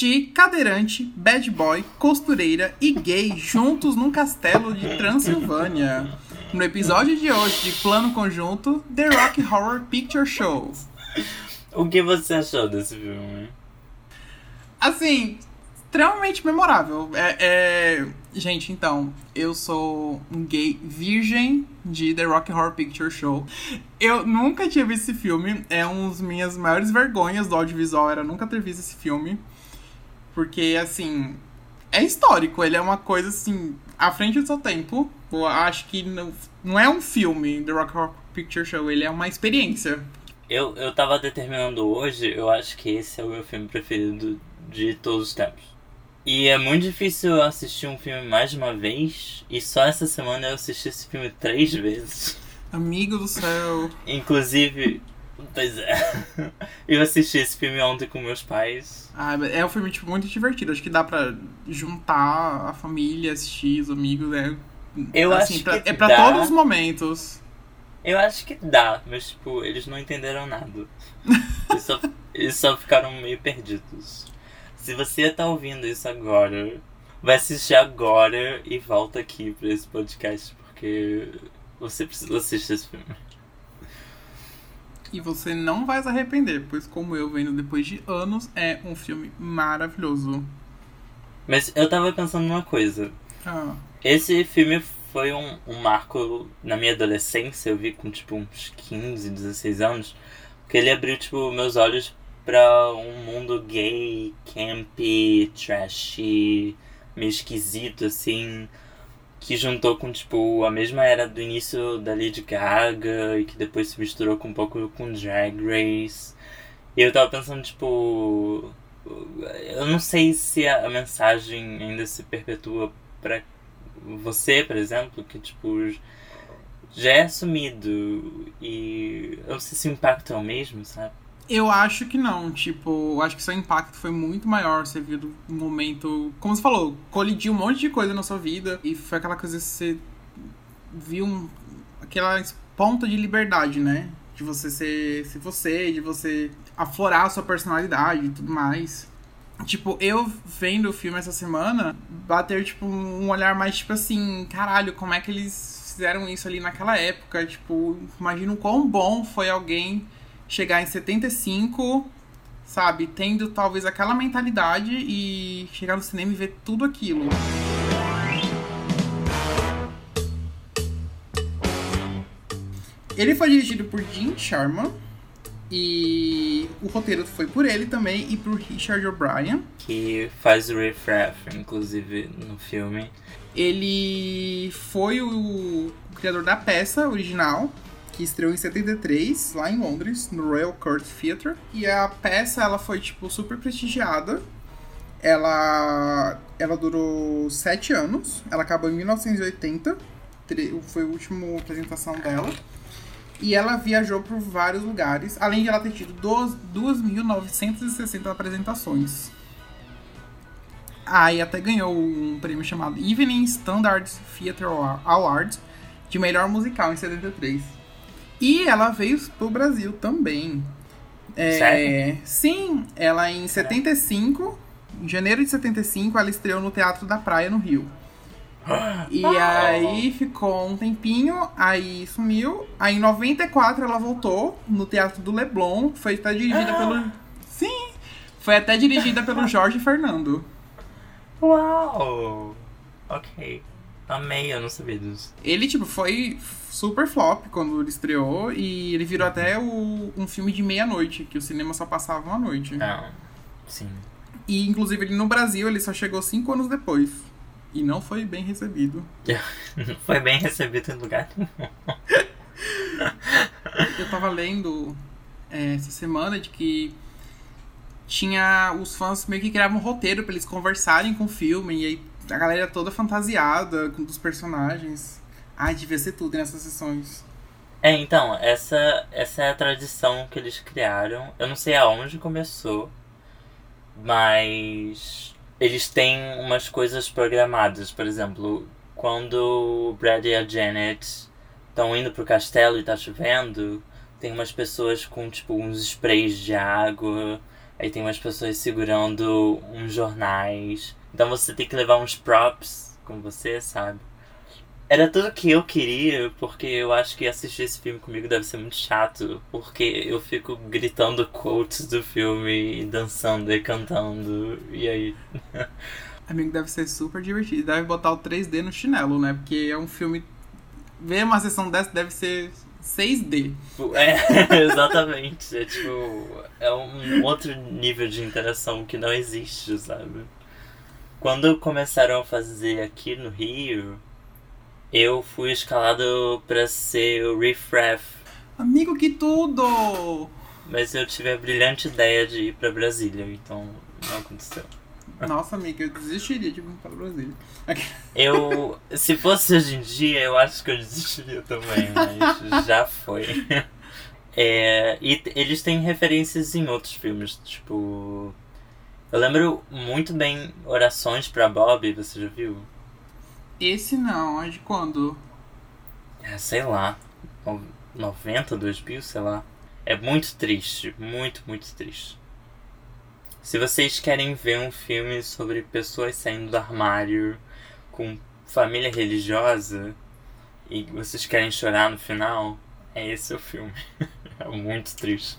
Travesti, cadeirante, bad boy, costureira e gay juntos num castelo de Transilvânia. No episódio de hoje de Plano Conjunto, The Rock Horror Picture Show. O que você achou desse filme? Assim, extremamente memorável. É, é, Gente, então, eu sou um gay virgem de The Rock Horror Picture Show. Eu nunca tinha visto esse filme. É uma das minhas maiores vergonhas do audiovisual, era nunca ter visto esse filme. Porque, assim, é histórico. Ele é uma coisa, assim, à frente do seu tempo. Eu acho que não, não é um filme, The Rock Horror Picture Show. Ele é uma experiência. Eu, eu tava determinando hoje, eu acho que esse é o meu filme preferido de todos os tempos. E é muito difícil assistir um filme mais de uma vez. E só essa semana eu assisti esse filme três vezes. Amigo do céu. Inclusive. Pois é. Eu assisti esse filme ontem com meus pais. Ah, é um filme tipo, muito divertido. Acho que dá pra juntar a família, assistir, os amigos. É, eu assim, acho pra, que é pra dá. todos os momentos. Eu acho que dá, mas tipo, eles não entenderam nada. Eles só, eles só ficaram meio perdidos. Se você tá ouvindo isso agora, vai assistir agora e volta aqui pra esse podcast, porque você precisa assistir esse filme. E você não vai se arrepender, pois como eu vendo depois de anos, é um filme maravilhoso. Mas eu tava pensando numa coisa. Ah, Esse filme foi um, um marco na minha adolescência, eu vi com tipo uns 15, 16 anos, que ele abriu tipo meus olhos pra um mundo gay, campy, trashy, meio esquisito assim, que juntou com tipo a mesma era do início da Lady Gaga e que depois se misturou com um pouco com Drag Race. E eu tava pensando tipo, eu não sei se a, mensagem ainda se perpetua pra você, por exemplo, que tipo já é assumido e eu não sei se o impacto é o mesmo, sabe? Eu acho que não. Tipo, eu acho que seu impacto foi muito maior. Você viu do momento. Como você falou, colidiu um monte de coisa na sua vida. E foi aquela coisa que você viu um, aquela ponta de liberdade, né? De você ser, ser você, de você aflorar a sua personalidade e tudo mais. Tipo, eu vendo o filme essa semana, bater, tipo, um olhar mais, tipo assim, caralho, como é que eles fizeram isso ali naquela época? Tipo, imagina o quão bom foi alguém chegar em 75, sabe, tendo talvez aquela mentalidade e chegar no cinema e ver tudo aquilo. Ele foi dirigido por Jim Sharma e o roteiro foi por ele também e por Richard O'Brien. Que faz o Riff Raff, inclusive, no filme. Ele foi o criador da peça original, que estreou em 73, lá em Londres, no Royal Court Theatre. E a peça, ela foi, tipo, super prestigiada. Ela, ela durou sete anos. Ela acabou em 1980. tre- Foi a última apresentação dela. E ela viajou por vários lugares, além de ela ter tido duas- 2.960 apresentações. Ah, e até ganhou um prêmio chamado Evening Standard Theatre Award de melhor musical em 73. E ela veio pro Brasil também. É, Sério? Sim, ela em 75, em janeiro de 75, ela estreou no Teatro da Praia, no Rio. E aí ficou um tempinho, aí sumiu. Aí em 94 ela voltou no Teatro do Leblon, foi até dirigida pelo. Sim! Foi até dirigida pelo Jorge Fernando. Uau! Ok. Amei, eu não sabia disso. Ele, tipo, foi super flop quando ele estreou e ele virou até o- um filme de meia-noite, que o cinema só passava uma noite. Não. Sim. E, inclusive, ele no Brasil, ele só chegou cinco anos depois. E não foi bem recebido. Foi bem recebido em lugar. Eu tava lendo é, essa semana de que tinha os fãs meio que criavam um roteiro pra eles conversarem com o filme e aí a galera toda fantasiada com dos personagens. Ai, devia ser tudo nessas sessões. É, então, essa, essa é a tradição que eles criaram. Eu não sei aonde começou, mas eles têm umas coisas programadas. Por exemplo, quando o Brad e a Janet estão indo pro castelo e tá chovendo, tem umas pessoas com, tipo, uns sprays de água Aí tem umas pessoas segurando uns jornais. Então você tem que levar uns props com você, sabe? Era tudo que eu queria, porque eu acho que assistir esse filme comigo deve ser muito chato. Porque eu fico gritando quotes do filme, e dançando e cantando. E aí. Amigo, deve ser super divertido. Deve botar o 3D no chinelo, né? Porque é um filme. Ver uma sessão dessa deve ser 6D. É, exatamente. É tipo. É um outro nível de interação que não existe, sabe? Quando começaram a fazer aqui no Rio, eu fui escalado pra ser o Riff Raff. Amigo, que tudo! Mas eu tive a brilhante ideia de ir pra Brasília, então não aconteceu. Nossa, amiga, eu desistiria de vir para Brasília. Eu, se fosse hoje em dia, eu acho que eu desistiria também, mas já foi. É, e eles têm referências em outros filmes, tipo. Eu lembro muito bem Orações para Bob, você já viu? Esse não, é de quando? É, sei lá. 90, 2000, sei lá. É muito triste, muito, muito triste. Se vocês querem ver um filme sobre pessoas saindo do armário com família religiosa e vocês querem chorar no final, é esse o filme. é muito triste.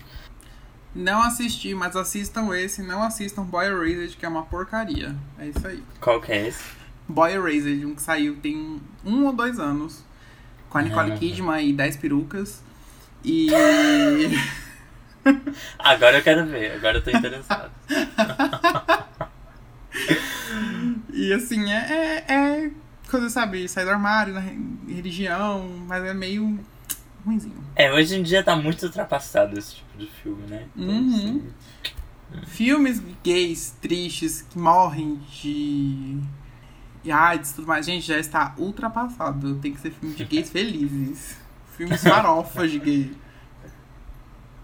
Não assisti, mas assistam esse, não assistam Boy Erased, que é uma porcaria. É isso aí. Qual que é esse? Boy Erased, um que saiu tem um ou dois anos. Com a Nicole uhum. Kidman e 10 perucas. E. Agora eu quero ver, agora eu tô interessado. e assim, é, é, é coisa, sabe, sair do armário, na religião, mas é meio ruimzinho. É, hoje em dia tá muito ultrapassado esse tipo de filme, né? Então, uhum. assim... Filmes gays tristes que morrem de e AIDS e tudo mais, gente, já está ultrapassado. Tem que ser filme de gays felizes. Filmes farofas de gay.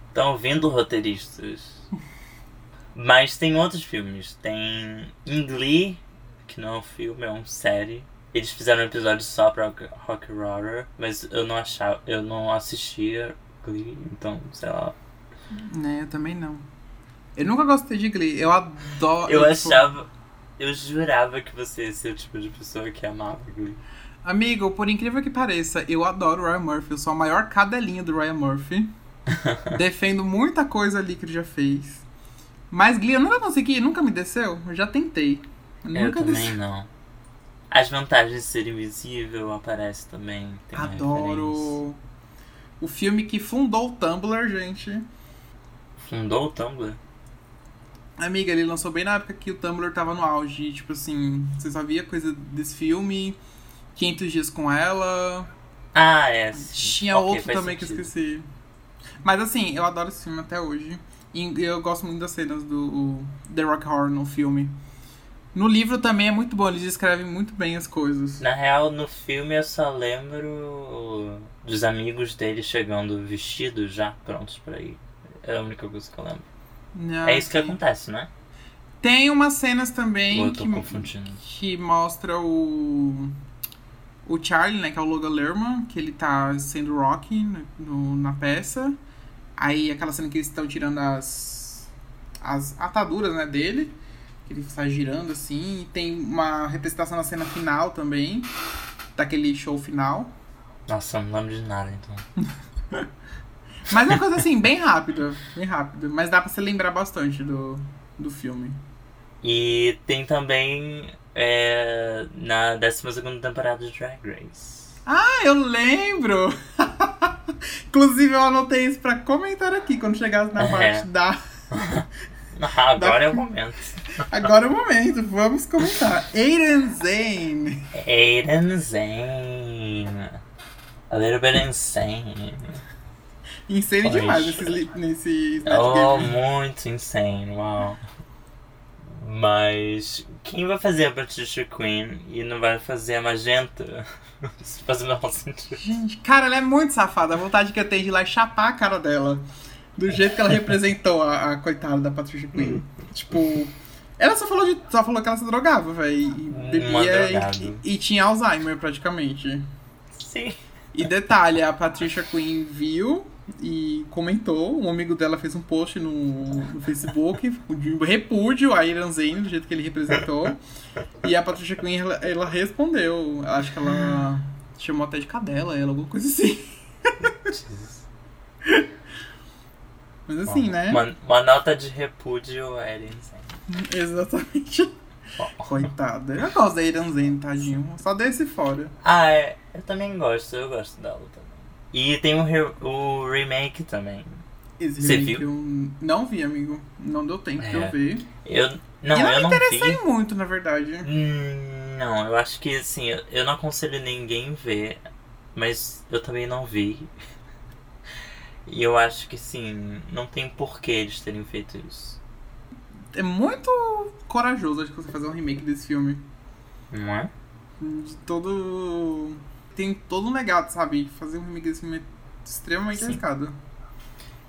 Estão ouvindo roteiristas. Mas tem outros filmes. Tem Glee, que não é um filme, é uma série. Eles fizeram um episódio só pra Rock Horror, mas eu não achava, eu não assistia Glee, então, sei lá. Né, eu também não. Eu nunca gostei de Glee, eu adoro. Eu, eu tipo... achava. Eu jurava que você ia ser o tipo de pessoa que amava Glee. Amigo, por incrível que pareça, eu adoro o Ryan Murphy. Eu sou a maior cadelinha do Ryan Murphy. Defendo muita coisa ali que ele já fez. Mas Glee eu nunca consegui, nunca me desceu. Eu já tentei. Eu, eu também não. As vantagens de ser invisível aparece também. Adoro. O filme que fundou o Tumblr, gente. Fundou o Tumblr? Amiga, ele lançou bem na época que o Tumblr tava no auge. Tipo assim, você só via coisa desse filme. 500 dias com ela. Ah, é. Sim. Tinha okay, outro também sentido. que eu esqueci. Mas assim, eu adoro esse filme até hoje. E eu gosto muito das cenas do The Rock Horror no filme. No livro também é muito bom, eles escrevem muito bem as coisas. Na real, no filme eu só lembro dos amigos dele chegando vestidos já, prontos para ir. É a única coisa que eu lembro. Não, é isso que acontece, né? Tem umas cenas também que, que mostra o o Charlie, né, que é o Logan Lerman, que ele tá sendo Rocky no, no, na peça. Aí aquela cena que eles estão tirando as as ataduras, né, dele, que ele está girando assim, e tem uma representação na cena final também, daquele show final. Nossa, não lembro de nada, então. mas é uma coisa assim, bem rápida, bem rápida, mas dá para se lembrar bastante do, do filme. E tem também é, na 12 temporada de Drag Race. Ah, eu lembro! Inclusive, eu anotei isso pra comentar aqui quando chegasse na é. parte da. Agora da... é o momento. Agora é o momento, vamos comentar. Aiden Zane. Aiden Zane. A little bit insane. Insane demais nesse, nesse Oh, muito insane, uau. Mas quem vai fazer a Patricia Queen e não vai fazer a Magenta? Isso faz o menor sentido. Gente, cara, ela é muito safada. A vontade que eu tenho de ir lá e chapar a cara dela. Do jeito que ela representou a, a coitada da Patricia Queen. tipo. Ela só falou, de, só falou que ela se drogava, velho. E bebia e, e, tinha Alzheimer praticamente. Sim. E detalhe, a Patricia Queen viu e comentou. Um amigo dela fez um post no, no Facebook de repúdio a Iran Zane, do jeito que ele representou. E a Patricia Quinn, ela, ela respondeu. Acho que ela chamou até de cadela, ela, alguma coisa assim. Jesus. Mas assim, né? Uma, uma nota de repúdio a Eren Zane. Exatamente. Coitada. Eu gosto da Iran Zane, tadinho. Só desse fora. Ah, é. Eu também gosto, eu gosto dela também. E tem o, re- o remake também. Esse Você viu? Eu não vi, amigo. Não deu tempo de É. eu ver. Eu. Não, e não eu me não interessei vi. muito, na verdade. Hum, Não, eu acho que assim, eu, eu não aconselho ninguém ver, mas eu também não vi. E eu acho que sim, não tem porquê eles terem feito isso. É muito corajoso, acho que você fazer um remake desse filme. Não é? De todo. Tem todo um legado, sabe? Fazer um remake desse filme é extremamente Sim. arriscado.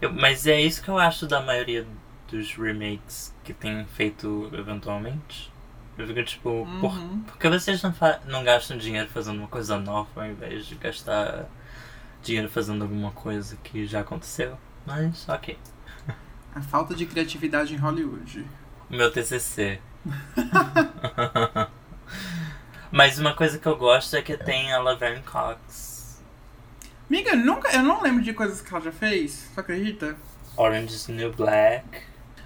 Eu- mas é isso que eu acho da maioria dos remakes que tem feito eventualmente. Eu fico tipo, por, Uhum. por que vocês não, não gastam dinheiro fazendo uma coisa nova ao invés de gastar dinheiro fazendo alguma coisa que já aconteceu? Mas, ok. A falta de criatividade em Hollywood. Meu TCC. Mas uma coisa que eu gosto é que tem a Laverne Cox. Amiga, eu nunca, eu não lembro de coisas que ela já fez. Você acredita? Orange is New Black.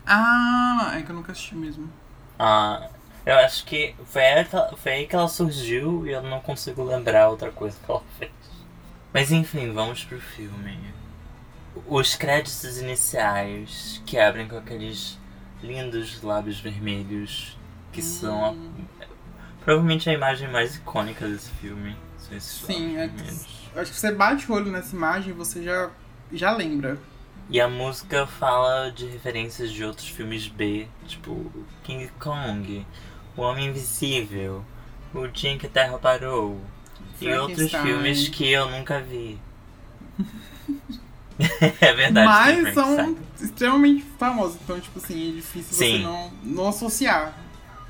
Ah, é que eu nunca assisti mesmo. Ah, eu acho que ela, foi aí que ela surgiu e eu não consigo lembrar outra coisa que ela fez. Mas enfim, vamos pro filme. Os créditos iniciais que abrem com aqueles lindos lábios vermelhos que são a- Hum, provavelmente a imagem mais icônica desse filme. São esses Sim, lábios é que, acho que você bate o olho nessa imagem e você já, já lembra. E a música fala de referências de outros filmes B, tipo King Kong, O Homem Invisível, O Dia em que a Terra Parou e outros filmes que eu nunca vi. é verdade. Mas são extremamente famosos, então, tipo assim, é difícil você Sim. não, não associar.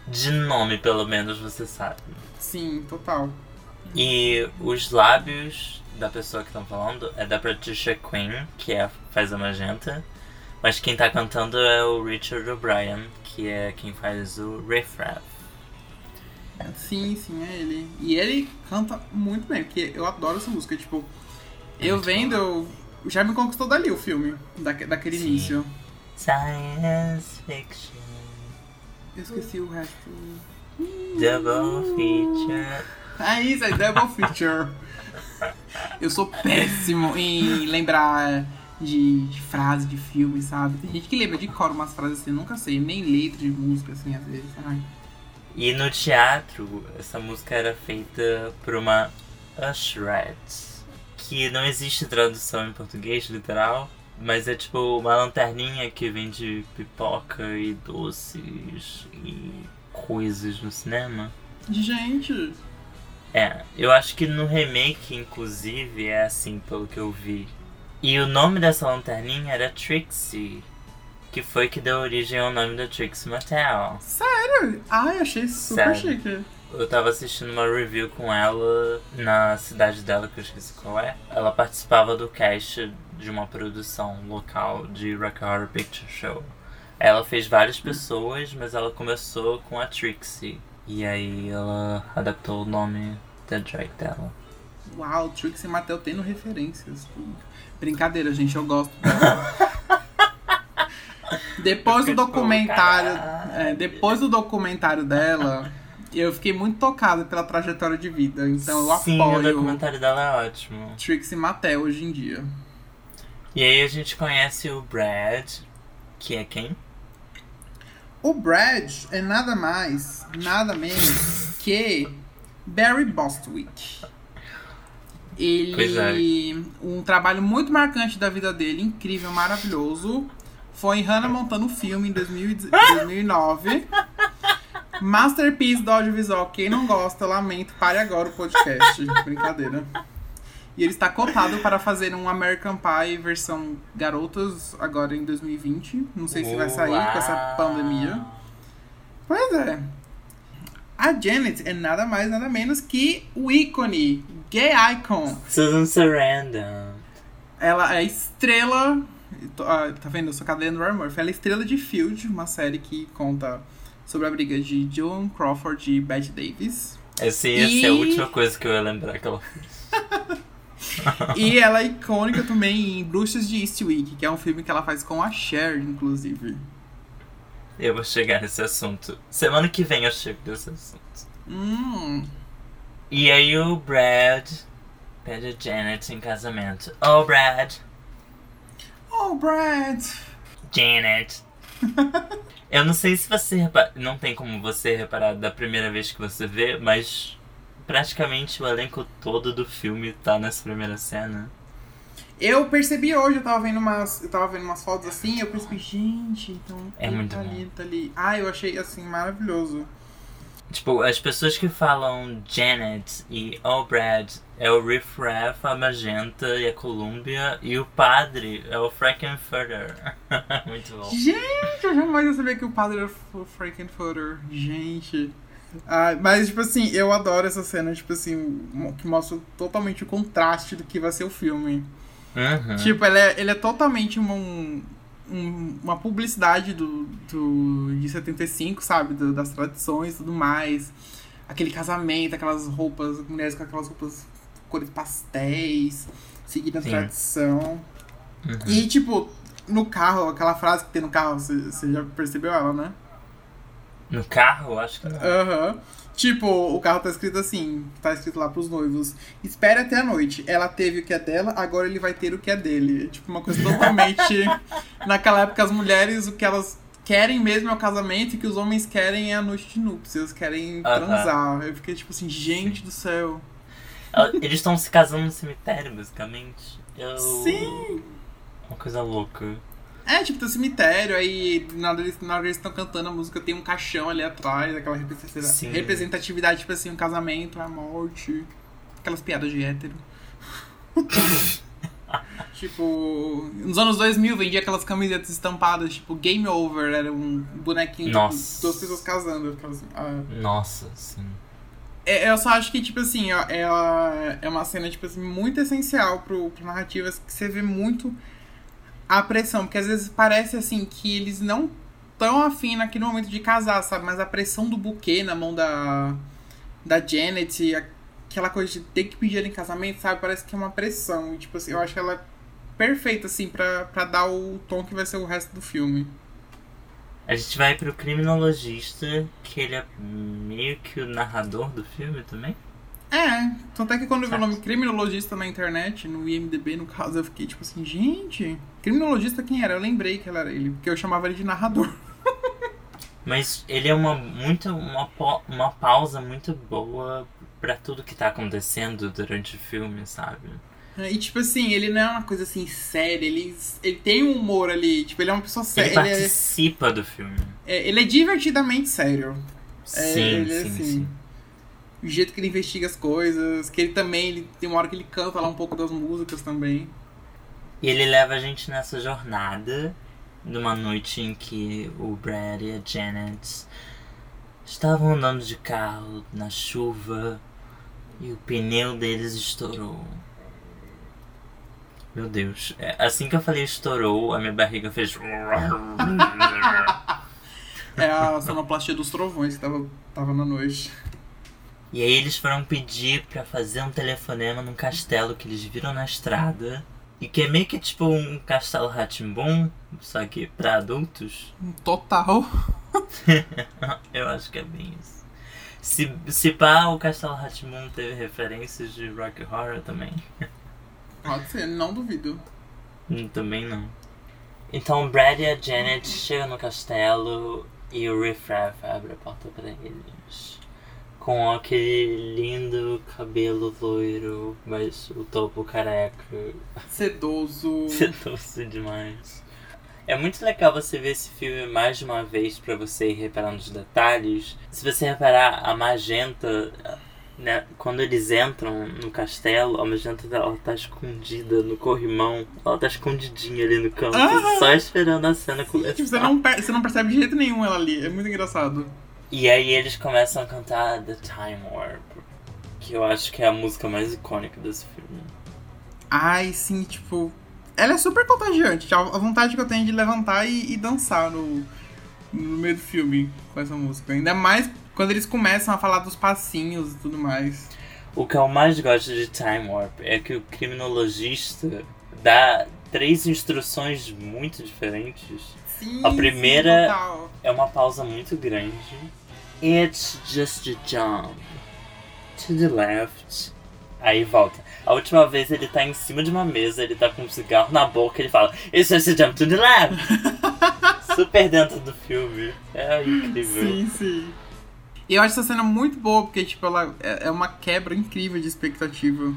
De nome, pelo menos, você sabe. Sim, total. E os lábios da pessoa que estão falando é da Patricia Quinn, que é, faz a Magenta. Mas quem tá cantando é o Richard O'Brien, que é quem faz o Riff Raff. Sim, sim, é ele. E ele canta muito bem, porque eu adoro essa música. Tipo, eu Muito vendo, eu já me conquistou dali o filme, daque- daquele Sim. início. Science Fiction. Eu esqueci o resto. Double Feature. É isso, é Double Feature. Eu sou péssimo em lembrar de, de frase de filme, sabe? Tem gente que lembra de cor umas frases assim, eu nunca sei, nem letra de música, assim, às vezes. Ai. E no teatro, essa música era feita por uma usherette. Que não existe tradução em português, literal. Mas é tipo uma lanterninha que vende pipoca e doces e coisas no cinema. Gente, É, eu acho que no remake, inclusive, é assim, pelo que eu vi. E o nome dessa lanterninha era Trixie, que foi que deu origem ao nome da Trixie Mattel. sério? Ai, achei super Sério. chique. Eu tava assistindo uma review com ela na cidade dela, que eu esqueci qual é. Ela participava do cast de uma produção local de Rock Horror Picture Show. Ela fez várias pessoas, mas ela começou com a Trixie. E aí ela adaptou o nome da drag dela. Uau, Trixie Mattel tendo referências. Brincadeira, gente, eu gosto dela. depois do documentário. É, depois do documentário dela, eu fiquei muito tocada pela trajetória de vida. Então eu Sim, o apoio documentário dela é ótimo. Trixie Mattel hoje em dia. E aí a gente conhece o Brad, que é quem? O Brad é nada mais, nada menos que Barry Bostwick. Ele. É. Um trabalho muito marcante da vida dele, incrível, maravilhoso. Foi em Hannah Montana, o filme, em 2000 2009. Masterpiece do audiovisual. Quem não gosta, lamento, pare agora o podcast. Brincadeira. E ele está cotado para fazer um American Pie versão garotas agora em 2020. Não sei se vai sair com essa pandemia. Pois é. A Janet é nada mais, nada menos que o ícone, gay icon. Susan Sarandon. ela é estrela. Ah, Tá vendo? Eu sou Cadê Ryan Murphy. Ela é estrela de Field, uma série que conta sobre a briga de Joan Crawford e Bette Davis. Essa ia ser a E- última coisa que eu ia lembrar que ela. E ela é icônica também em Bruxas de Eastwick, que é um filme que ela faz com a Cher, inclusive. Eu vou chegar nesse assunto. Semana que vem eu chego nesse assunto. Hum. E aí o Brad pede a Janet em casamento. Oh, Brad. Oh, Brad! Janet. Eu não sei se você repara... Não tem como você reparar da primeira vez que você vê, mas praticamente o elenco todo do filme tá nessa primeira cena. Eu percebi hoje, eu tava vendo umas. Eu tava vendo umas fotos assim, eu percebi, gente, então. É muito tá bom. ali, tá ali. Ah, eu achei assim, maravilhoso. Tipo, as pessoas que falam Janet e Oh Brad é o Riff Raff, a Magenta e a Columbia, e o padre é o Frankenfurter. Muito bom. Gente, eu jamais ia saber que o padre era o Frankenfurter. Gente. Ah, mas, tipo assim, eu adoro essa cena, tipo assim, que mostra totalmente o contraste do que vai ser o filme. Uhum. Tipo, ele é, ele é totalmente um- um- uma publicidade do, do, de 75, sabe? Do- das tradições e tudo mais. Aquele casamento, aquelas roupas, mulheres com aquelas roupas cores pastéis, seguindo a Sim. tradição. Uhum. E, tipo, no carro, aquela frase que tem no carro, você já percebeu ela, né? No carro, acho que não. Aham. Tipo, o carro tá escrito assim, tá escrito lá pros noivos. Espere até a noite. Ela teve o que é dela, agora ele vai ter o que é dele. É, Tipo, uma coisa totalmente. Naquela época, as mulheres, o que elas querem mesmo é o casamento e o que os homens querem é a noite de núpcias, querem transar. Eu fiquei tipo assim, gente do céu. Eles estão se casando no cemitério, basicamente. Eu... Sim! Uma coisa louca. É, tipo, tem um cemitério, aí na hora eles- na hora que eles estão cantando a música tem um caixão ali atrás, aquela representatividade, tipo assim, um casamento, a morte, aquelas piadas de hétero. tipo, nos anos 2000 vendia aquelas camisetas estampadas, tipo, Game Over, era um bonequinho, Nossa. duas pessoas casando. assim, ah. Nossa, sim. É, eu só acho que, tipo assim, ó, ela é uma cena, tipo assim, muito essencial pro, pro narrativas que você vê muito a pressão, porque às vezes parece assim que eles não tão afim naquele momento de casar, sabe? Mas a pressão do buquê na mão da, da Janet, aquela coisa de ter que pedir ela em casamento, sabe? Parece que é uma pressão. E, tipo assim, eu acho ela perfeita, assim, pra, pra dar o tom que vai ser o resto do filme. A gente vai pro criminologista, que ele é meio que o narrador do filme também. É, tanto é que quando eu vi o nome criminologista na internet, no IMDB no caso, eu fiquei tipo assim, gente, criminologista quem era? Eu lembrei que ela era ele, porque eu chamava ele de narrador. Mas ele é uma muito uma, uma pausa muito boa pra tudo que tá acontecendo durante o filme, sabe? E tipo assim, ele não é uma coisa assim séria, ele, ele tem um humor ali, tipo, ele é uma pessoa Ele séria, ele, é, participa do filme. é- ele é divertidamente sério. É, sim, ele é sim, assim. sim. O jeito que ele investiga as coisas, que ele também, ele, tem uma hora que ele canta lá um pouco das músicas também. E ele leva a gente nessa jornada numa noite em que o Brad e a Janet estavam andando de carro na chuva e o pneu deles estourou. Meu Deus, é, assim que eu falei estourou, a minha barriga fez. É a sonoplastia dos trovões que tava, tava na noite. E aí eles foram pedir pra fazer um telefonema num castelo que eles viram na estrada. E que é meio que tipo um castelo Ratimbun, só que pra adultos. Total. Eu acho que é bem isso. Se, se pá, o Castelo Ratimbun teve referências de Rock Horror também. Pode ser, não duvido. Hum, Também não. Então Brad e a Janet chegam no castelo e o Riff Raff abre a porta pra eles. Com aquele lindo cabelo loiro, mas o topo careca. Sedoso. Sedoso demais. É muito legal você ver esse filme mais de uma vez pra você ir reparando os detalhes. Se você reparar, a magenta, né, quando eles entram no castelo, a magenta ela tá escondida no corrimão. Ela tá escondidinha ali no canto, Ah! só esperando a cena começar. você não, você não percebe de jeito nenhum ela ali. É muito engraçado. E aí eles começam a cantar The Time Warp, que eu acho que é a música mais icônica desse filme. Ai, sim, tipo. ela é super contagiante. A vontade que eu tenho de levantar e, e dançar no, no meio do filme com essa música. Ainda mais quando eles começam a falar dos passinhos e tudo mais. O que eu mais gosto de Time Warp é que o criminologista dá três instruções muito diferentes. Sim, A primeira- sim. É uma pausa muito grande. It's just a jump. To the left. Aí volta. A última vez ele tá em cima de uma mesa, ele tá com um cigarro na boca ele fala It's just a jump to the left. Super dentro do filme. É incrível. Sim, sim. E eu acho essa cena muito boa, porque, tipo, ela é é uma quebra incrível de expectativa.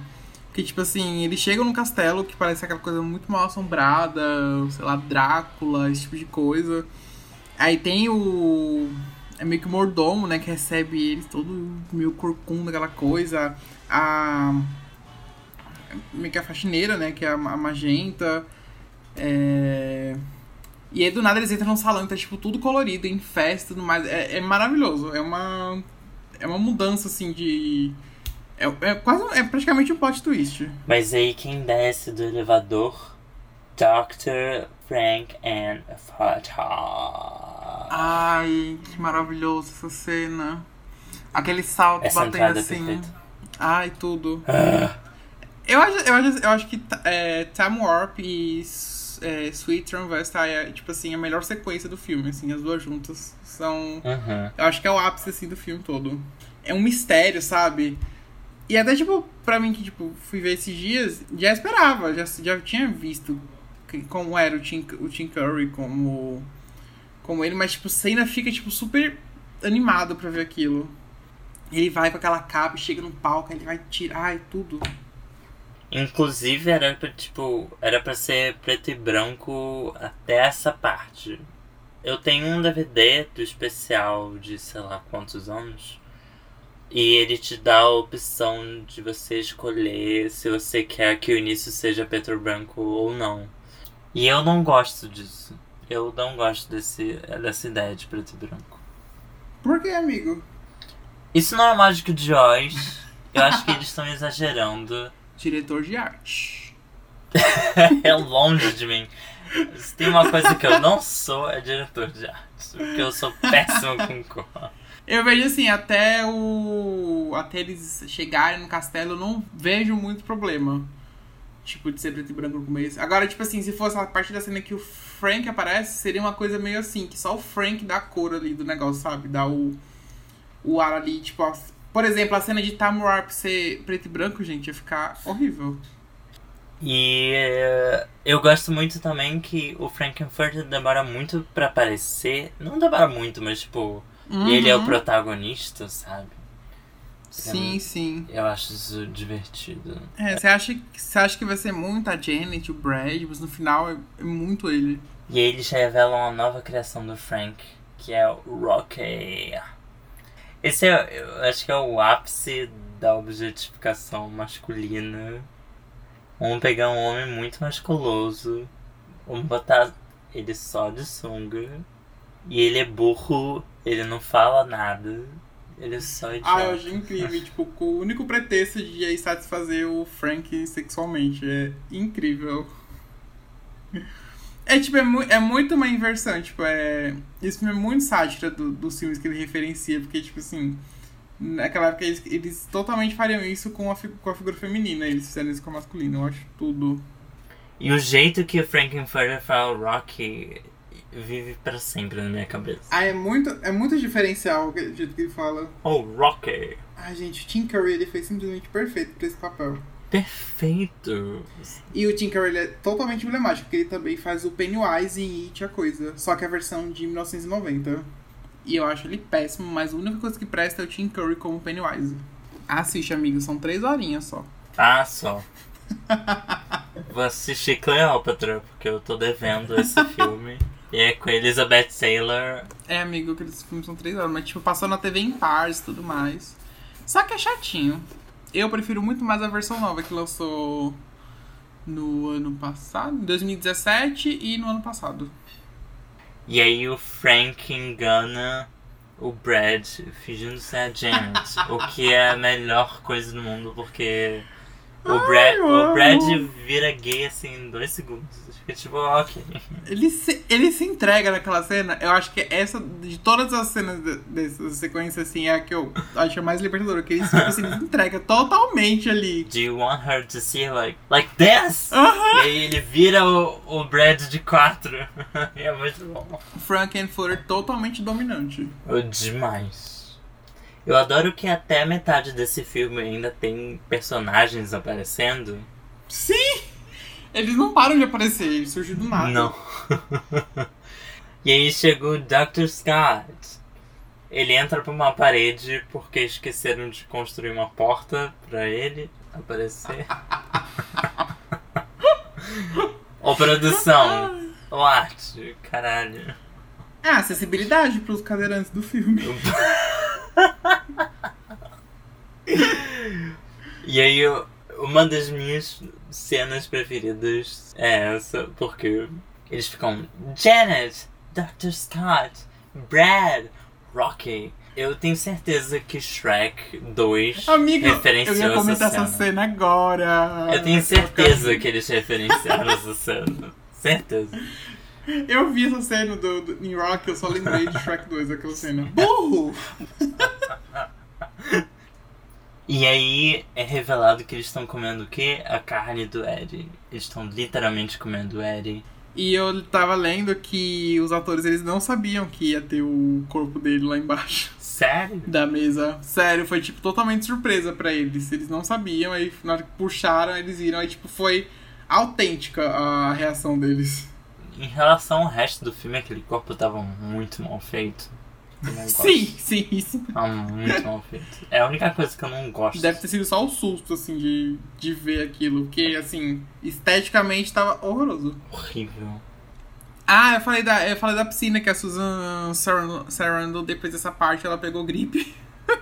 Porque, tipo assim, eles chegam num castelo que parece aquela coisa muito mal assombrada, sei lá, Drácula, esse tipo de coisa. Aí tem o. É meio que o mordomo, né, que recebe eles todo meio corcunda, aquela coisa. A. Meio que a faxineira, né, que é a a magenta. É. E aí do nada eles entram num salão e tá tipo tudo colorido, em festa e tudo mais. É, é maravilhoso. É uma. É uma mudança assim de. É, é quase. É praticamente um plot twist. Mas aí quem desce do elevador? Dr. Frank and Fata. Ai, que maravilhoso essa cena. Aquele salto Essa batendo é assim. perfeita. Ai, tudo. Ah, Eu acho, eu acho, eu acho que é, Time Warp e é, Sweet Transvestite é, tipo assim, a melhor sequência do filme, assim, as duas juntas. São. uhum. Eu acho que é o ápice, assim, do filme todo. É um mistério, sabe? E até, tipo, pra mim que, tipo, fui ver esses dias, já esperava, já, já tinha visto que- como era o Tim, o Tim Curry, como, como ele, mas, tipo, ainda fica, tipo, super animado pra ver aquilo. Ele vai com aquela capa, chega no palco, ele vai tirar e tudo. Inclusive era pra, tipo, era pra ser preto e branco até essa parte. Eu tenho um DVD do especial de sei lá quantos anos. E ele te dá a opção de você escolher se você quer que o início seja preto e branco ou não. E eu não gosto disso. Eu não gosto desse, dessa ideia de preto e branco. Por que, amigo? Isso não é mágico de Oz. Eu acho que eles estão exagerando. Diretor de arte. é longe de mim. Se tem uma coisa que eu não sou, é diretor de arte. Porque eu sou péssimo com cor. Eu vejo assim, até o. Até eles chegarem no castelo, eu não vejo muito problema. Tipo, de ser preto e branco no começo. Agora, tipo assim, se fosse a parte da cena que o Frank aparece, seria uma coisa meio assim, que só o Frank dá a cor ali do negócio, sabe? Dá o. O ar ali, tipo. a- Por exemplo, a cena de Time Warp ser preto e branco, gente, ia ficar horrível. E eh, eu gosto muito também que o Frankenfurter demora muito pra aparecer. Não demora muito, mas tipo, ele é o Uhum. protagonista, sabe? Sim, sim. Eu acho isso divertido. É, você acha, que- você acha que vai ser muito a Janet, o Brad, mas no final é, é muito ele. E aí eles revelam a nova criação do Frank, que é o Rocky. Esse é, eu acho que é o ápice da objetificação masculina. Vamos pegar um homem muito musculoso, vamos botar ele só de sunga, e ele é burro, ele não fala nada, ele é só idiota. Ah, eu achei incrível. tipo, com o único pretexto de aí satisfazer o Frank sexualmente. É incrível. É tipo, é, mu é muito uma inversão. Tipo, é. Esse filme é muito sátira do- dos filmes que ele referencia, porque, tipo assim. Naquela época eles, eles totalmente fariam isso com a, com a figura feminina, eles fizeram isso com a masculina. Eu acho tudo. E o jeito que o Frankenfurter fala Rocky vive pra sempre na minha cabeça. Ah, é muito, é muito diferencial o jeito que ele fala. Oh, Rocky! Ai, gente, o Tim Curry ele fez simplesmente perfeito pra esse papel. Perfeito! E o Tim Curry é totalmente emblemático, porque ele também faz o Pennywise em It, a coisa. Só que a versão de 1990. E eu acho ele péssimo, mas a única coisa que presta é o Tim Curry como Pennywise. Assiste, amigo, são três horinhas só. Ah, só. Vou assistir Cleópatra, porque eu tô devendo esse filme. E é com Elizabeth Taylor. É, amigo, aqueles filmes são três horas, mas tipo, passou na TV em pares e tudo mais. Só que é chatinho. Eu prefiro muito mais a versão nova que lançou no ano passado, em 2017 e no ano passado. E aí o Frank engana o Brad fingindo ser a Janet. o que é a melhor coisa do mundo, porque O Brad, o Brad vira gay assim em dois segundos. Fica tipo, ok. Ele se, ele se entrega naquela cena. Eu acho que essa, de todas as cenas de- dessa sequência, assim, é a que eu acho mais libertadora. Que ele, tipo, assim, se entrega totalmente ali. Do you want her to see like, like this? Aham. E aí ele vira o, o Brad de quatro. é muito bom. Frankenfurter totalmente dominante. Oh, Demais. Eu adoro que até a metade desse filme ainda tem personagens aparecendo. Sim! Eles não param de aparecer, eles surgem do nada. Não. e aí chegou o Dr. Scott. Ele entra por uma parede porque esqueceram de construir uma porta pra ele aparecer. Ô produção, ô arte, caralho. Ah, acessibilidade pros cadeirantes do filme. E aí, eu- uma das minhas cenas preferidas é essa, porque eles ficam Janet, Dr. Scott, Brad, Rocky. Eu tenho certeza que Shrek 2 Amigo, eu referenciou ia comentar essa essa cena. cena agora. Eu tenho certeza que eles referenciaram essa cena. Certeza. Eu vi essa cena do, do, em Rock, eu só lembrei de Shrek 2, aquela cena. Burro! E aí é revelado que eles estão comendo o quê? A carne do Eddie. Eles estão literalmente comendo o Eddie. E eu tava lendo que os atores eles não sabiam que ia ter o corpo dele lá embaixo Sério? da mesa. Sério, foi tipo totalmente surpresa pra eles. Eles não sabiam, aí na hora que puxaram, eles viram, aí tipo foi autêntica a reação deles. Em relação ao resto do filme, aquele corpo tava muito mal feito. Gosto. Sim, sim, isso. Tava muito mal feito. É a única coisa que eu não gosto. Deve ter sido só o susto, assim, de, de ver aquilo. Porque, assim, esteticamente tava horroroso. Horrível. Ah, eu falei da, eu falei da piscina que a Susan Sarandon, depois dessa parte, ela pegou gripe.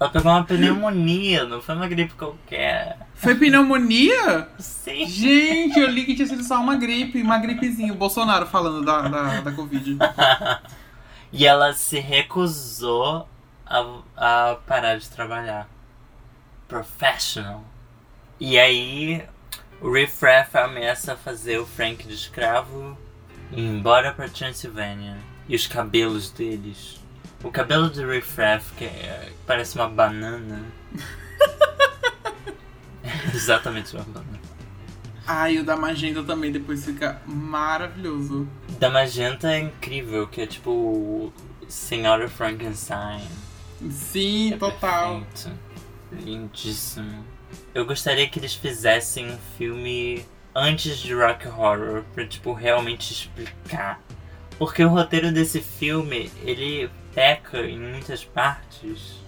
Ela pegou uma pneumonia, não foi uma gripe qualquer. Foi pneumonia? Sim. Gente, eu li que tinha sido só uma gripe, uma gripezinha. O Bolsonaro falando da, da, da Covid. E ela se recusou a, a parar de trabalhar. Professional. E aí, o Riff Raff ameaça fazer o Frank de escravo e ir embora pra Transilvânia. E os cabelos deles. O cabelo do Riff Raff, que é- parece uma banana. Exatamente uma banana. Ah, e o da Magenta também depois fica maravilhoso. Da Magenta é incrível, que é tipo Senhora Frankenstein. Sim, É total. perfeito. Lindíssimo. Eu gostaria que eles fizessem um filme antes de Rock Horror pra tipo realmente explicar. Porque o roteiro desse filme, ele peca em muitas partes.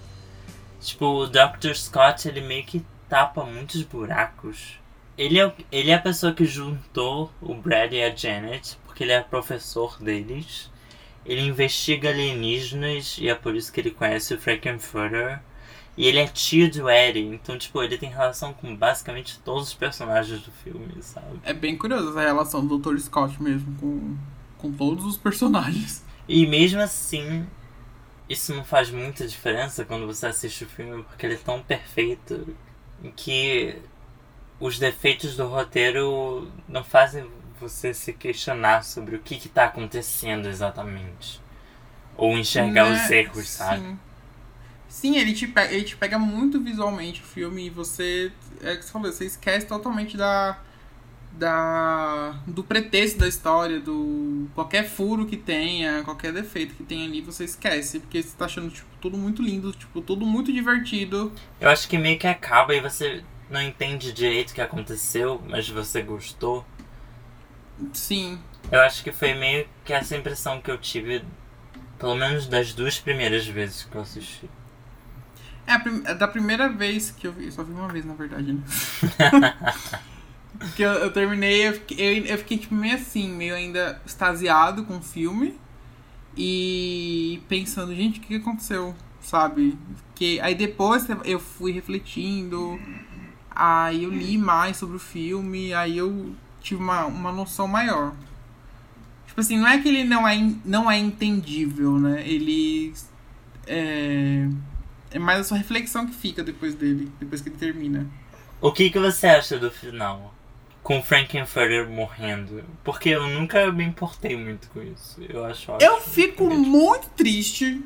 Tipo, o Dr. Scott, ele meio que tapa muitos buracos. Ele é, ele é a pessoa que juntou o Brad e a Janet, porque ele é professor deles. Ele investiga alienígenas e é por isso que ele conhece o Frankenfurter. E ele é tio do Eddie, então, tipo, ele tem relação com basicamente todos os personagens do filme, sabe? É bem curioso essa relação do Dr. Scott mesmo com, com todos os personagens. E mesmo assim, isso não faz muita diferença quando você assiste o filme, porque ele é tão perfeito que os defeitos do roteiro não fazem você se questionar sobre o que está acontecendo exatamente. Ou enxergar Né? os erros, sabe? Sim. Sim, ele te, pega, ele te pega muito visualmente o filme e você. É o que você falou, você esquece totalmente da. da do pretexto da história, do. qualquer furo que tenha, qualquer defeito que tenha ali, você esquece. Porque você tá achando, tipo, tudo muito lindo, tipo, tudo muito divertido. Eu acho que meio que acaba e você não entende direito o que aconteceu, mas você gostou. Sim. Eu acho que foi meio que essa impressão que eu tive, pelo menos das duas primeiras vezes que eu assisti. É, a prim- é da primeira vez que eu vi. Eu só vi uma vez, na verdade, né? que eu, eu terminei, eu fiquei, eu, eu fiquei, tipo, meio assim, meio ainda extasiado com o filme. E pensando, gente, o que, que aconteceu? Sabe? Que, aí depois eu fui refletindo. Aí eu li mais sobre o filme. Aí eu tive uma, uma noção maior. Tipo assim, não é que ele não é, não é entendível, né? Ele. É, é mais a sua reflexão que fica depois dele, depois que ele termina. O que, que você acha do final? Com o Frankenfurter morrendo. Porque eu nunca me importei muito com isso. Eu acho ótimo. Eu fico muito triste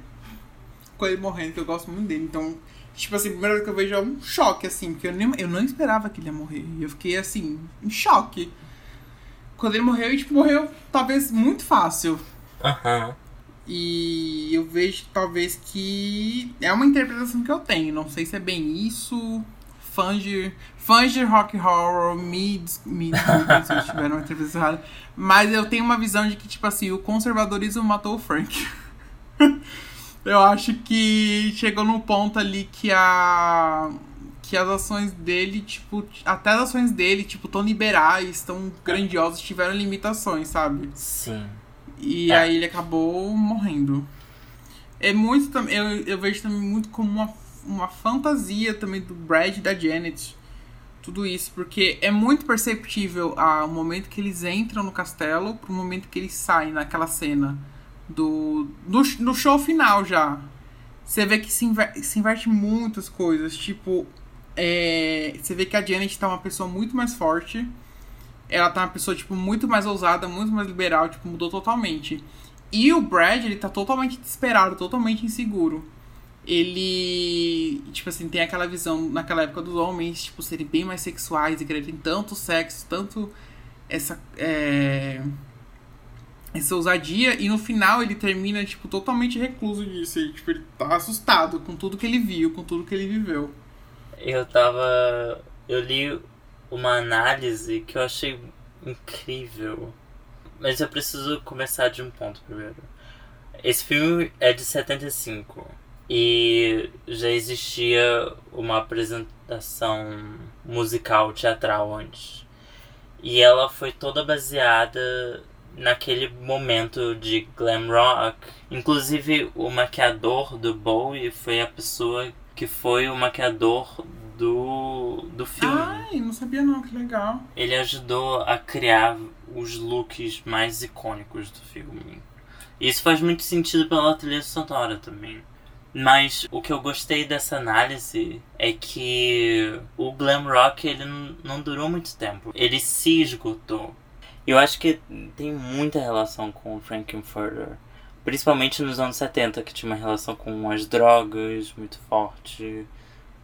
com ele morrendo, que eu gosto muito dele. Então, tipo assim, a primeira vez que eu vejo é um choque, assim, porque eu, nem, eu não esperava que ele ia morrer. E eu fiquei, assim, em choque. Quando ele morreu, e tipo, morreu talvez muito fácil. Aham. E eu vejo talvez que é uma interpretação que eu tenho. Não sei se é bem isso. Fãs de, fãs de rock horror me, me desculpem se eu estiver uma interpretação errada. Mas eu tenho uma visão de que, tipo assim, o conservadorismo matou o Frank. eu acho que chegou num ponto ali que a. Que as ações dele, tipo, até as ações dele, tipo, tão liberais, tão grandiosas, tiveram limitações, sabe? Sim. E É. aí ele acabou morrendo. É muito também. Eu, eu vejo também muito como uma, uma fantasia também do Brad e da Janet. Tudo isso, porque é muito perceptível ah, o momento que eles entram no castelo pro momento que eles saem naquela cena. Do. do no show final já. Você vê que se, inver- se inverte muitas coisas. Tipo, é, você vê que a Janet tá uma pessoa muito mais forte ela tá uma pessoa, tipo, muito mais ousada, muito mais liberal, tipo, mudou totalmente. E o Brad, ele tá totalmente desesperado, totalmente inseguro. Ele, tipo assim, tem aquela visão naquela época dos homens, tipo, serem bem mais sexuais e quererem tanto sexo, tanto essa, é, essa ousadia. E no final ele termina, tipo, totalmente recluso disso. E, tipo, ele tá assustado com tudo que ele viu, com tudo que ele viveu. Eu tava. Eu li uma análise que eu achei incrível. Mas eu preciso começar de um ponto primeiro. Esse filme é de 75 e já existia uma apresentação musical teatral antes. E ela foi toda baseada naquele momento de glam rock. Inclusive, o maquiador do Bowie foi a pessoa que foi o maquiador do, do filme. Ai, não sabia não, que legal. Ele ajudou a criar os looks mais icônicos do filme. Isso faz muito sentido pela trilha sonora também. Mas o que eu gostei dessa análise é que o glam rock ele não durou muito tempo. Ele se esgotou. Eu acho que tem muita relação com o Frankenfurter. Principalmente nos anos 70, que tinha uma relação com as drogas muito forte.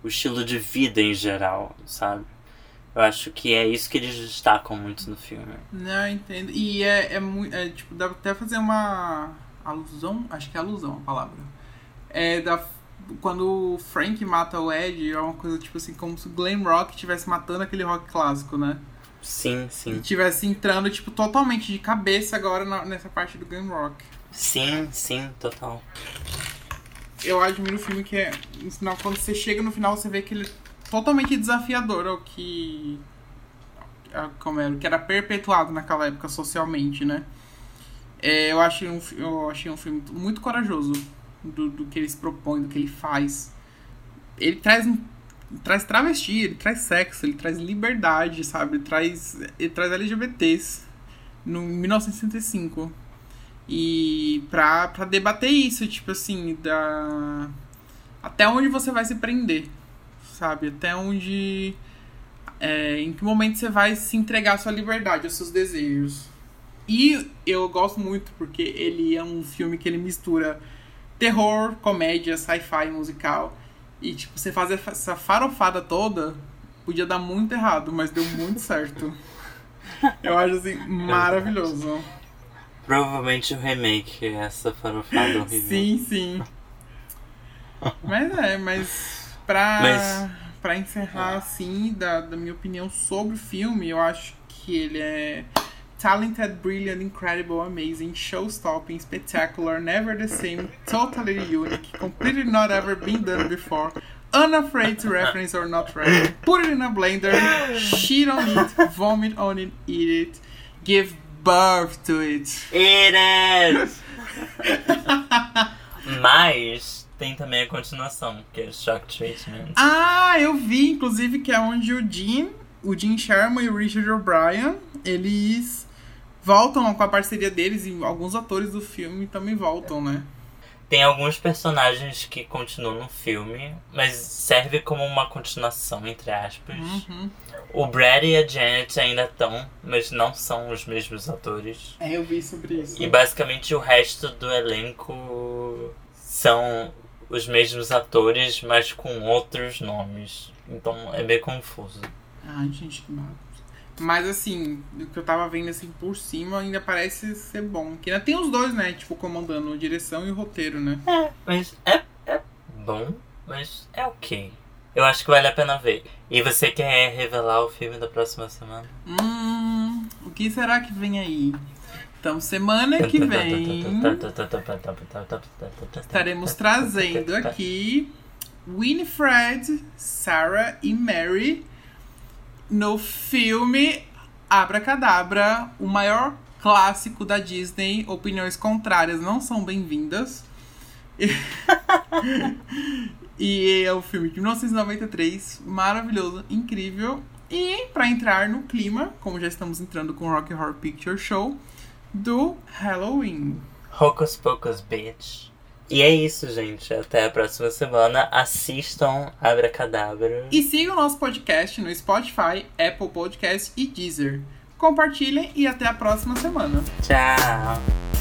O estilo de vida em geral, sabe? Eu acho que é isso que eles destacam muito no filme. Não, entendo. E é, é muito. É, tipo, dá até fazer uma alusão. Acho que é alusão a palavra. É da. Quando o Frank mata o Ed, é uma coisa tipo assim, como se o glam rock estivesse matando aquele rock clássico, né? Sim, E sim. estivesse entrando, tipo, totalmente de cabeça agora na- nessa parte do glam rock. Sim, sim, total. Eu admiro o filme que é. No final, quando você chega no final, você vê que ele é totalmente desafiador ao que. a- Como era, o que era perpetuado naquela época socialmente, né? É, eu, achei um, eu achei um filme muito corajoso do, do que ele se propõe, do que ele faz. Ele traz, um- traz travesti, ele traz sexo, ele traz liberdade, sabe? Ele traz, ele traz LGBTs no em 1965. E pra, pra debater isso, tipo assim, da. Até onde você vai se prender, sabe? Até onde. é, em que momento você vai se entregar à sua liberdade, aos seus desejos. E eu gosto muito porque ele é um filme que ele mistura terror, comédia, sci-fi, musical. E, tipo, você fazer essa farofada toda podia dar muito errado, mas deu muito certo. Eu acho, assim, maravilhoso. Provavelmente o remake é essa farofada horrível. Sim, sim. Mas é, mas pra, Mas- pra encerrar, assim, da, da minha opinião sobre o filme, eu acho que ele é talented, brilliant, incredible, amazing, show-stopping, spectacular, never the same, totally unique, completely not ever been done before, unafraid to reference or not reference, put it in a blender, shit on it, vomit on it, eat it, give birth to it. It is! Mas tem também a continuação, que é Shock Treatment. Ah, eu vi, inclusive, que é onde o Jim, o Jim Sherman e o Richard O'Brien, eles voltam com a parceria deles e alguns atores do filme também voltam, né? Tem alguns personagens que continuam no filme, mas serve como uma continuação, entre aspas. Uhum. O Brad e a Janet ainda estão, mas não são os mesmos atores. É, eu vi sobre isso. E basicamente o resto do elenco são os mesmos atores, mas com outros nomes. Então é meio confuso. Ai, gente, que bagunça. Mas assim, o que eu tava vendo assim por cima ainda parece ser bom. Que ainda tem os dois, né? Tipo, comandando direção e roteiro, né? É, mas é, é bom, mas é ok. Eu acho que vale a pena ver. E você quer revelar o filme da próxima semana? Hum, o que será que vem aí? Então, semana que vem estaremos trazendo aqui Winifred, Sarah e Mary no filme Abracadabra, o maior clássico da Disney. Opiniões contrárias não são bem-vindas. e é o filme de 1993, maravilhoso, incrível. E para entrar no clima, como já estamos entrando com o Rock Horror Picture Show, do Halloween. Hocus Pocus, bitch. E é isso, gente. Até a próxima semana. Assistam Abracadabra. E sigam o nosso podcast no Spotify, Apple Podcast e Deezer. Compartilhem e até a próxima semana. Tchau.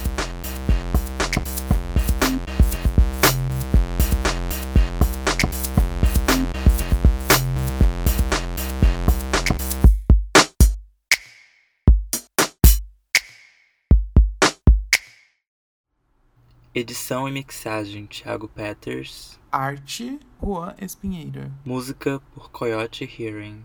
Edição e mixagem Thiago Peters. Arte Juan Espinheira. Música por Coyote Hearing.